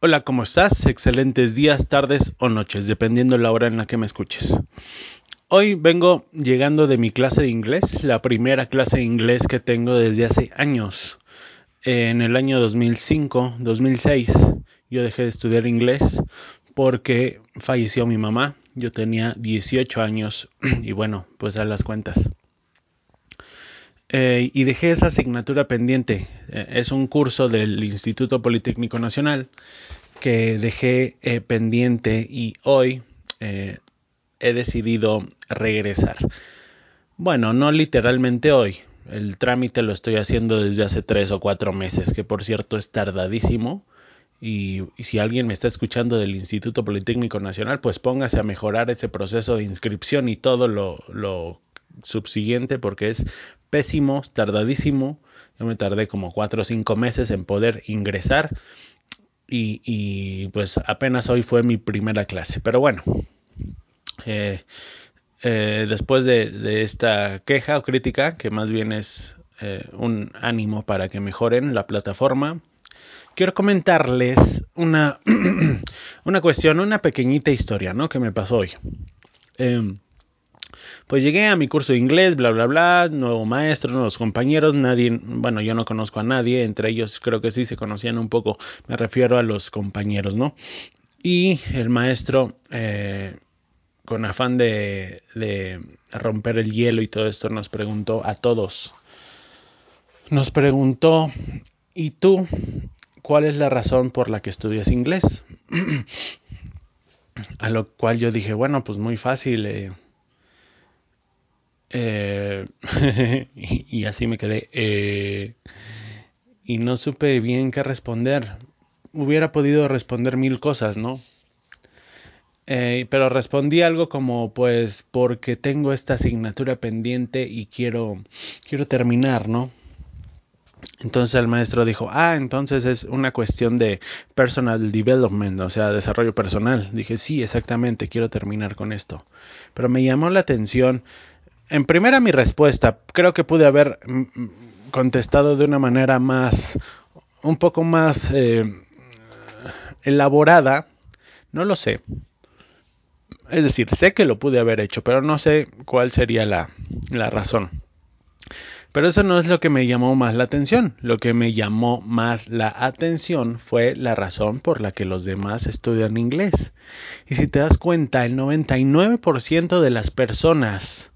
Hola, ¿cómo estás? Excelentes días, tardes o noches, dependiendo la hora en la que me escuches. Hoy vengo llegando de mi clase de inglés, la primera clase de inglés que tengo desde hace años. En el año 2005, 2006, yo dejé de estudiar inglés porque falleció mi mamá. Yo tenía 18 años y bueno, pues a las cuentas. Eh, y dejé esa asignatura pendiente. Eh, es un curso del Instituto Politécnico Nacional que dejé eh, pendiente y hoy he decidido regresar. Bueno, no literalmente hoy. El trámite lo estoy haciendo desde hace tres o cuatro meses, que por cierto es tardadísimo. Y, si alguien me está escuchando del Instituto Politécnico Nacional, pues póngase a mejorar ese proceso de inscripción y todo lo, lo subsiguiente porque es pésimo, tardadísimo. Yo me tardé como cuatro o cinco meses en poder ingresar y, pues apenas hoy fue mi primera clase. Pero bueno, eh, eh, después de, esta queja o crítica, que más bien es eh, un ánimo para que mejoren la plataforma, quiero comentarles una, una cuestión, una pequeñita historia ¿no? que me pasó hoy. Pues llegué a mi curso de inglés, bla, bla, bla, nuevo maestro, nuevos compañeros, nadie, bueno, yo no conozco a nadie, entre ellos creo que sí se conocían un poco, me refiero a los compañeros, ¿no? Y el maestro, eh, con afán de, de romper el hielo y todo esto, nos preguntó a todos, nos preguntó, ¿y tú cuál es la razón por la que estudias inglés? a lo cual yo dije, bueno, pues muy fácil. Eh, eh, y, así me quedé. Eh, y no supe bien qué responder. Hubiera podido responder mil cosas, ¿no? Eh, pero respondí algo como, pues, porque tengo esta asignatura pendiente y quiero, quiero terminar, ¿no? Entonces el maestro dijo, ah, entonces es una cuestión de personal development, o sea, desarrollo personal. Dije, sí, exactamente, quiero terminar con esto. Pero me llamó la atención en primera mi respuesta, creo que pude haber mm, mm, contestado de una manera más, un poco más eh, elaborada, no lo sé. Es decir, sé que lo pude haber hecho, pero no sé cuál sería la, la razón. Pero eso no es lo que me llamó más la atención. Lo que me llamó más la atención fue la razón por la que los demás estudian inglés. Y si te das cuenta, el 99% de las personas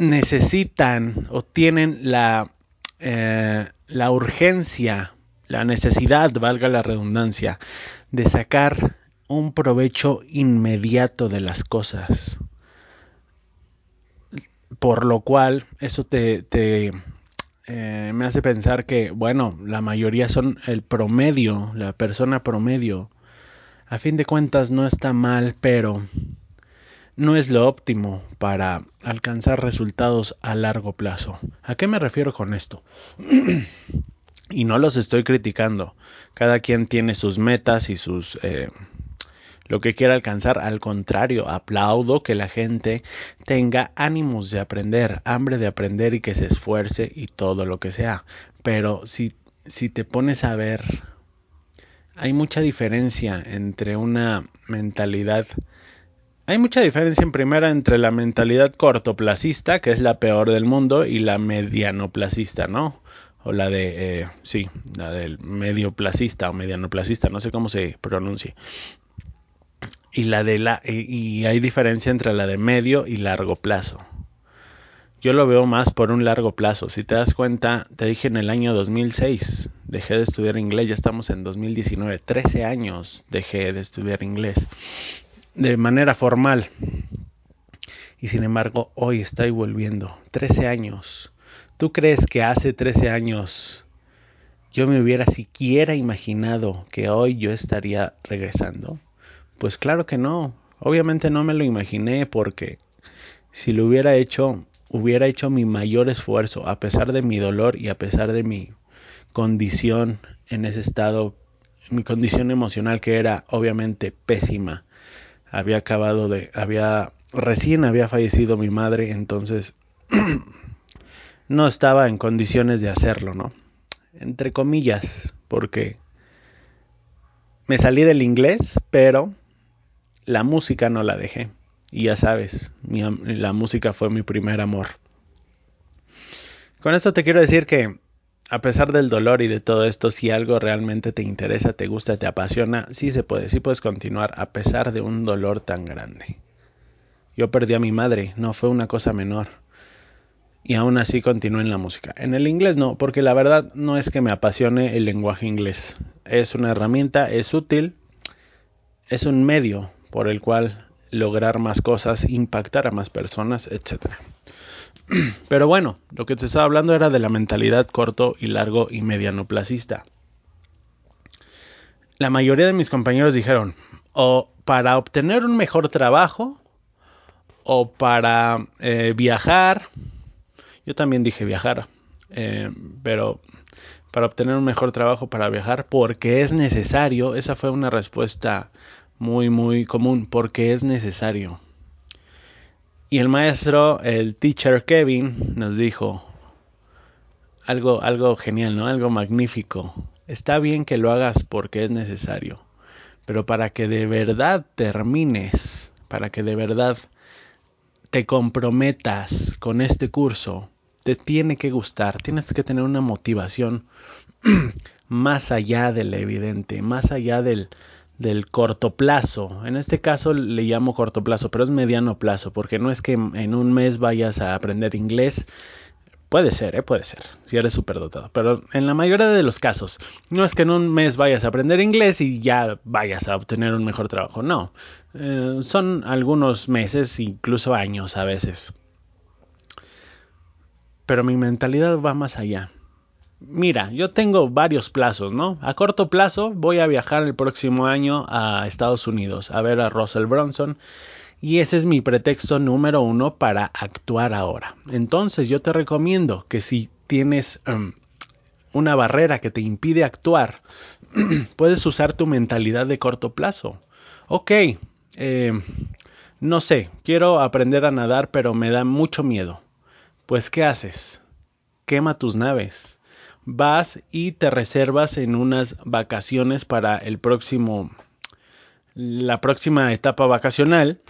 necesitan o tienen la, eh, la urgencia, la necesidad, valga la redundancia, de sacar un provecho inmediato de las cosas. Por lo cual, eso te, eh, me hace pensar que, bueno, la mayoría son el promedio, la persona promedio. A fin de cuentas no está mal, pero no es lo óptimo para alcanzar resultados a largo plazo. ¿A qué me refiero con esto? y no los estoy criticando. Cada quien tiene sus metas y sus... Eh, lo que quiera alcanzar. Al contrario, aplaudo que la gente tenga ánimos de aprender, hambre de aprender y que se esfuerce y todo lo que sea. Pero si, si te pones a ver, hay mucha diferencia entre una mentalidad hay mucha diferencia en primera entre la mentalidad cortoplacista, que es la peor del mundo, y la medianoplacista, ¿no? O la de, eh, sí, la del medioplacista o medianoplacista, no sé cómo se pronuncia. Y la de la, y hay diferencia entre la de medio y largo plazo. Yo lo veo más por un largo plazo. Si te das cuenta, te dije en el año 2006, dejé de estudiar inglés, ya estamos en 2019, 13 años dejé de estudiar inglés de manera formal. Y sin embargo, hoy estoy volviendo. 13 años. ¿Tú crees que hace 13 años yo me hubiera siquiera imaginado que hoy yo estaría regresando? Pues claro que no. Obviamente no me lo imaginé porque si lo hubiera hecho, hubiera hecho mi mayor esfuerzo a pesar de mi dolor y a pesar de mi condición en ese estado, mi condición emocional que era obviamente pésima había acabado de, había, recién había fallecido mi madre, entonces no estaba en condiciones de hacerlo, ¿no? Entre comillas, porque me salí del inglés, pero la música no la dejé. Y ya sabes, la música fue mi primer amor. Con esto te quiero decir que a pesar del dolor y de todo esto, si algo realmente te interesa, te gusta, te apasiona, sí se puede, sí puedes continuar a pesar de un dolor tan grande. Yo perdí a mi madre, no fue una cosa menor. Y aún así continué en la música. En el inglés no, porque la verdad no es que me apasione el lenguaje inglés. Es una herramienta, es útil, es un medio por el cual lograr más cosas, impactar a más personas, etcétera. Pero bueno, lo que te estaba hablando era de la mentalidad corto y largo y mediano placista. La mayoría de mis compañeros dijeron, o para obtener un mejor trabajo, o para eh, viajar, yo también dije viajar, eh, pero para obtener un mejor trabajo, para viajar, porque es necesario, esa fue una respuesta muy, muy común, porque es necesario. Y el maestro, el teacher Kevin, nos dijo algo, algo genial, ¿no? Algo magnífico. Está bien que lo hagas porque es necesario, pero para que de verdad termines, para que de verdad te comprometas con este curso, te tiene que gustar, tienes que tener una motivación más allá del evidente, más allá del, del corto plazo. En este caso le llamo corto plazo, pero es mediano plazo, porque no es que en un mes vayas a aprender inglés. Puede ser, ¿eh? puede ser, si eres dotado. Pero en la mayoría de los casos, no es que en un mes vayas a aprender inglés y ya vayas a obtener un mejor trabajo. No, eh, son algunos meses, incluso años a veces. Pero mi mentalidad va más allá mira, yo tengo varios plazos, ¿no? A corto plazo voy a viajar el próximo año a Estados Unidos a ver a Russell Bronson y ese es mi pretexto número uno para actuar ahora. Entonces yo te recomiendo que si tienes em, una barrera que te impide actuar, puedes usar tu mentalidad de corto plazo. Ok, em, no sé, quiero aprender a nadar pero me da mucho miedo. Pues ¿qué haces? Quema tus naves vas y te reservas en unas vacaciones para el próximo, la próxima etapa vacacional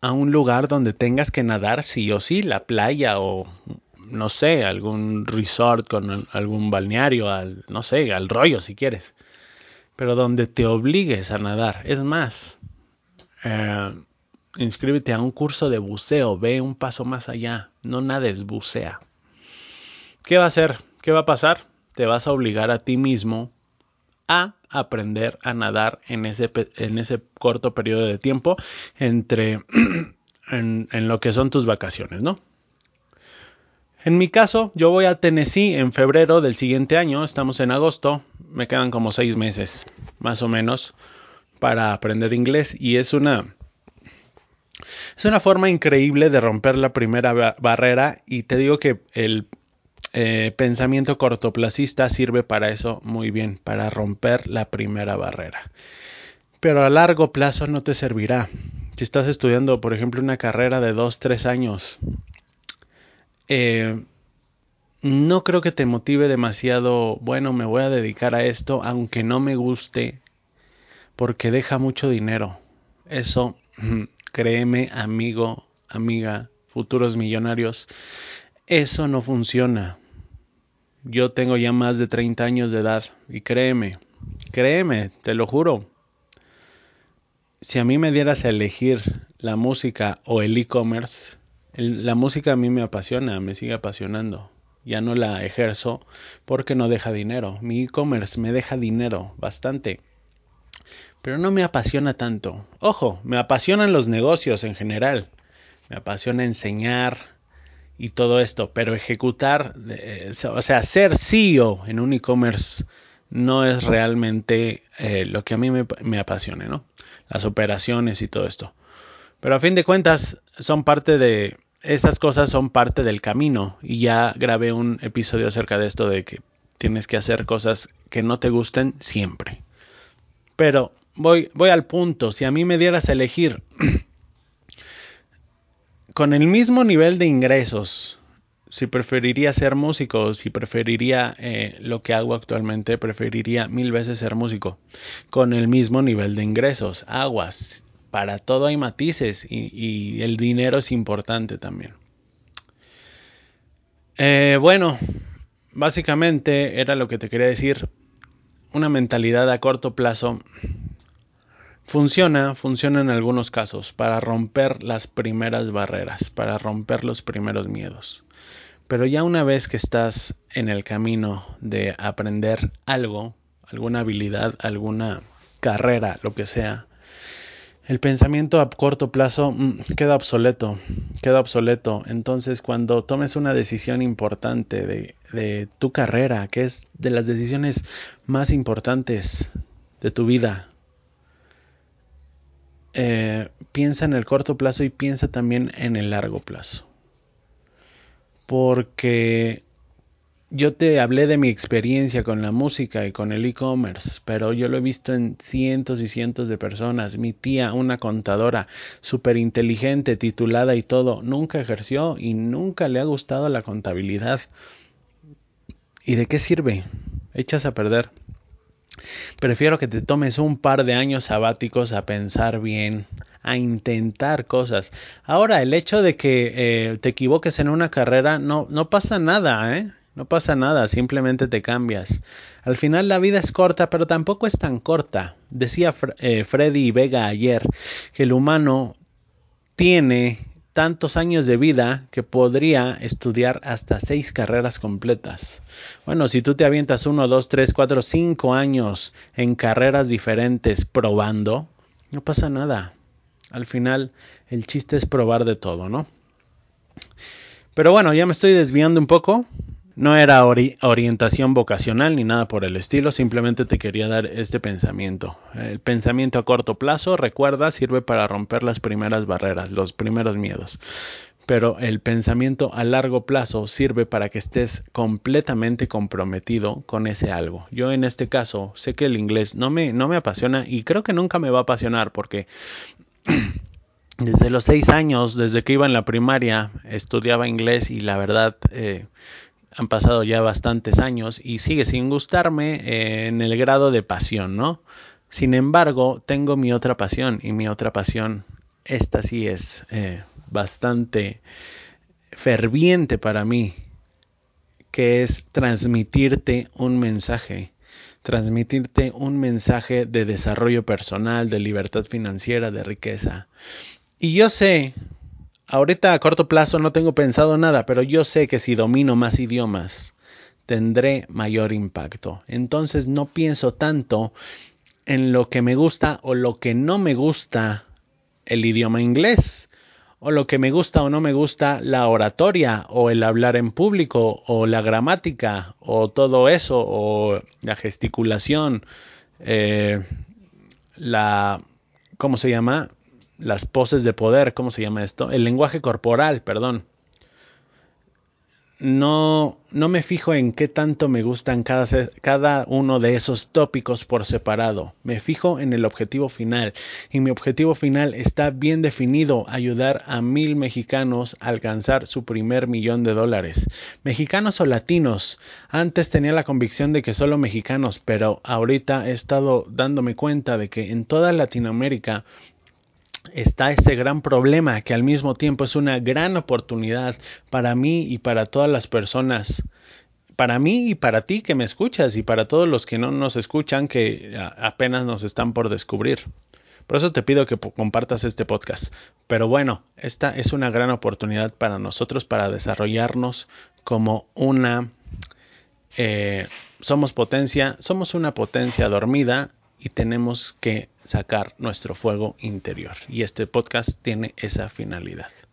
a un lugar donde tengas que nadar sí o sí, la playa o no sé, algún resort con algún balneario, al, no sé, al rollo si quieres, pero donde te obligues a nadar. Es más, eh, inscríbete a un curso de buceo, ve un paso más allá, no nades, bucea. ¿Qué va a hacer? ¿Qué va a pasar? Te vas a obligar a ti mismo a aprender a nadar en ese, en ese corto periodo de tiempo entre en, en lo que son tus vacaciones, ¿no? En mi caso, yo voy a Tennessee en febrero del siguiente año, estamos en agosto, me quedan como seis meses, más o menos, para aprender inglés y es una es una forma increíble de romper la primera barrera y te digo que el eh, pensamiento cortoplacista sirve para eso muy bien, para romper la primera barrera. pero a largo plazo no te servirá. Si estás estudiando, por ejemplo, una carrera de 2, 3 años, eh, no creo que te motive demasiado, bueno, me voy a dedicar a esto, aunque no me guste, porque deja mucho dinero. Eso, créeme, amigo, amiga, futuros millonarios, eso no funciona. Yo tengo ya más de 30 años de edad y créeme, créeme, te lo juro. Si a mí me dieras a elegir la música o el e-commerce, la música a mí me apasiona, me sigue apasionando. Ya no la ejerzo porque no deja dinero. Mi e-commerce me deja dinero bastante. Pero no me apasiona tanto. Ojo, me apasionan los negocios en general. Me apasiona enseñar, y todo esto, pero ejecutar, eh, o sea, ser CEO en un e-commerce no es realmente eh, lo que a mí me, me apasione, ¿no? Las operaciones y todo esto. Pero a fin de cuentas son parte de, esas cosas son parte del camino y ya grabé un episodio acerca de esto de que tienes que hacer cosas que no te gusten siempre. Pero voy, voy al punto, si a mí me dieras a elegir con el mismo nivel de ingresos, si preferiría ser músico, si preferiría eh, lo que hago actualmente, preferiría mil veces ser músico. Con el mismo nivel de ingresos, aguas. Para todo hay matices y, el dinero es importante también. Eh, bueno, básicamente era lo que te quería decir. Una mentalidad a corto plazo Funciona, funciona en algunos casos para romper las primeras barreras, para romper los primeros miedos. Pero ya una vez que estás en el camino de aprender algo, alguna habilidad, alguna carrera, lo que sea, el pensamiento a corto plazo mm, queda obsoleto, queda obsoleto. Entonces, cuando tomes una decisión importante de, de, tu carrera, que es de las decisiones más importantes de tu vida, eh, piensa en el corto plazo y piensa también en el largo plazo. Porque yo te hablé de mi experiencia con la música y con el e-commerce, pero yo lo he visto en cientos y cientos de personas. Mi tía, una contadora súper inteligente, titulada y todo, nunca ejerció y nunca le ha gustado la contabilidad. ¿Y de qué sirve? Echas a perder. Prefiero que te tomes un par de años sabáticos a pensar bien, a intentar cosas. Ahora, el hecho de que eh, te equivoques en una carrera no, no pasa nada, ¿eh? No pasa nada, simplemente te cambias. Al final la vida es corta, pero tampoco es tan corta. Decía eh, Freddy Vega ayer que el humano tiene tantos años de vida que podría estudiar hasta seis carreras completas. Bueno, si tú te avientas uno, dos, tres, cuatro, cinco años en carreras diferentes probando, no pasa nada. Al final, el chiste es probar de todo, ¿no? Pero bueno, ya me estoy desviando un poco. No era orientación vocacional ni nada por el estilo, simplemente te quería dar este pensamiento. El pensamiento a corto plazo, recuerda, sirve para romper las primeras barreras, los primeros miedos. Pero el pensamiento a largo plazo sirve para que estés completamente comprometido con ese algo. Yo en este caso sé que el inglés no me, no me apasiona y creo que nunca me va a apasionar porque desde los seis años, desde que iba en la primaria, estudiaba inglés y la verdad eh, han pasado ya bastantes años y sigue sin gustarme eh, en el grado de pasión, ¿no? Sin embargo, tengo mi otra pasión y mi otra pasión, esta sí es eh, bastante ferviente para mí, que es transmitirte un mensaje, transmitirte un mensaje de desarrollo personal, de libertad financiera, de riqueza. Y yo sé Ahorita a corto plazo no tengo pensado nada, pero yo sé que si domino más idiomas, tendré mayor impacto. Entonces no pienso tanto en lo que me gusta o lo que no me gusta el idioma inglés, o lo que me gusta o no me gusta la oratoria, o el hablar en público, o la gramática, o todo eso, o la gesticulación, eh, la, ¿cómo se llama? Las poses de poder, ¿cómo se llama esto? El lenguaje corporal, perdón. no, no me fijo en qué tanto me gustan cada, cada, uno de esos tópicos por separado. Me fijo en el objetivo final. Y mi objetivo final está bien definido, ayudar a mil mexicanos a alcanzar su primer millón de dólares. Mexicanos o latinos. Antes tenía la convicción de que solo mexicanos, pero ahorita he estado dándome cuenta de que en toda Latinoamérica está ese gran problema que al mismo tiempo es una gran oportunidad para mí y para todas las personas. Para mí y para ti que me escuchas y para todos los que no nos escuchan que apenas nos están por descubrir. Por eso te pido que compartas este podcast. Pero bueno, esta es una gran oportunidad para nosotros para desarrollarnos como una... Eh, somos potencia, somos una potencia dormida y tenemos que sacar nuestro fuego interior. Y este podcast tiene esa finalidad.